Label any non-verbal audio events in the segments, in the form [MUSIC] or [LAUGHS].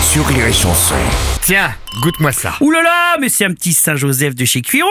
sur Rire et Chanson. Tiens, goûte-moi ça. Ouh là là, mais c'est un petit Saint-Joseph de chez Cuiron.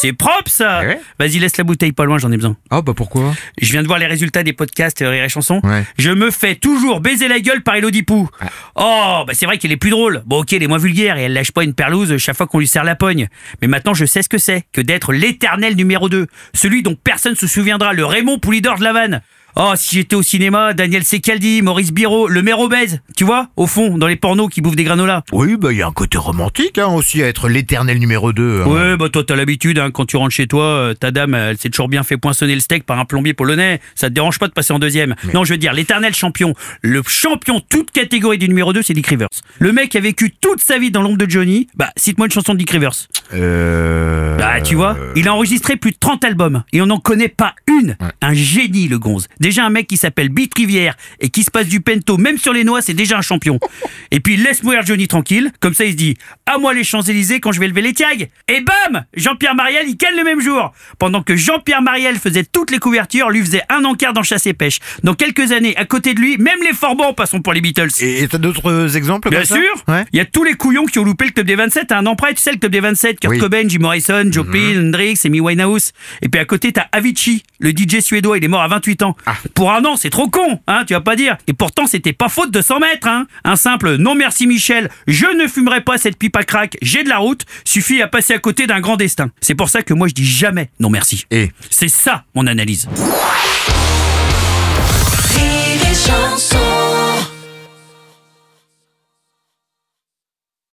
C'est propre ça. Mhm. Ouais. Vas-y, laisse la bouteille pas loin, j'en ai besoin. Ah bah pourquoi? Je viens de voir les résultats des podcasts euh, Rire et Chanson. Ouais. Je me fais toujours baiser la gueule par Elodie Pou. Oh, bah c'est vrai qu'elle est plus drôle. Bon, ok, elle est moins vulgaire et elle lâche pas une perlouse chaque fois qu'on lui serre la pogne. Mais maintenant, je sais ce que c'est que d'être l'éternel numéro 2. Celui dont personne se souviendra, le Raymond Poulidor de la vanne. Oh, si j'étais au cinéma, Daniel Secaldi, Maurice Biro, le maire obèse, tu vois, au fond, dans les pornos qui bouffent des granolas. Oui, bah il y a un côté romantique hein, aussi à être l'éternel numéro 2. Ouais, bah toi t'as l'habitude, hein, quand tu rentres chez toi, euh, ta dame, elle s'est toujours bien fait poinçonner le steak par un plombier polonais. Ça te dérange pas de passer en deuxième. Non, je veux dire, l'éternel champion, le champion toute catégorie du numéro 2, c'est Dick Rivers. Le mec qui a vécu toute sa vie dans l'ombre de Johnny, bah cite-moi une chanson de Dick Rivers. Euh... Bah tu vois, il a enregistré plus de 30 albums et on n'en connaît pas une. Un génie le gonze. Déjà un mec qui s'appelle Beat Rivière et qui se passe du pento même sur les noix, c'est déjà un champion. [LAUGHS] et puis laisse mourir Johnny tranquille, comme ça il se dit à moi les Champs-Élysées quand je vais lever les tiags. Et bam Jean-Pierre Mariel il cale le même jour. Pendant que Jean-Pierre Mariel faisait toutes les couvertures, lui faisait un encart dans Chasse et Pêche. Dans quelques années, à côté de lui, même les Forbans passons pour les Beatles. Et t'as d'autres exemples Bien comme sûr Ouais. Il y a tous les couillons qui ont loupé le club des 27 à un an près. Tu sais, le club des 27, Kurt Oui. Mhm. Cobain, Jim Morrison, Joplin, Hendrix, Amy Winehouse. Et puis à côté, t'as Avicii, le DJ suédois, il est mort à 28 ans. Ah. Pour un an, c'est trop con, hein, tu vas pas dire. Et pourtant, c'était pas faute de 100 mètres, hein. Un simple non merci Michel, je ne fumerai pas cette pipe à crack, j'ai de la route, suffit à passer à côté d'un grand destin. C'est pour ça que moi je dis jamais non merci. Et? C'est ça mon analyse.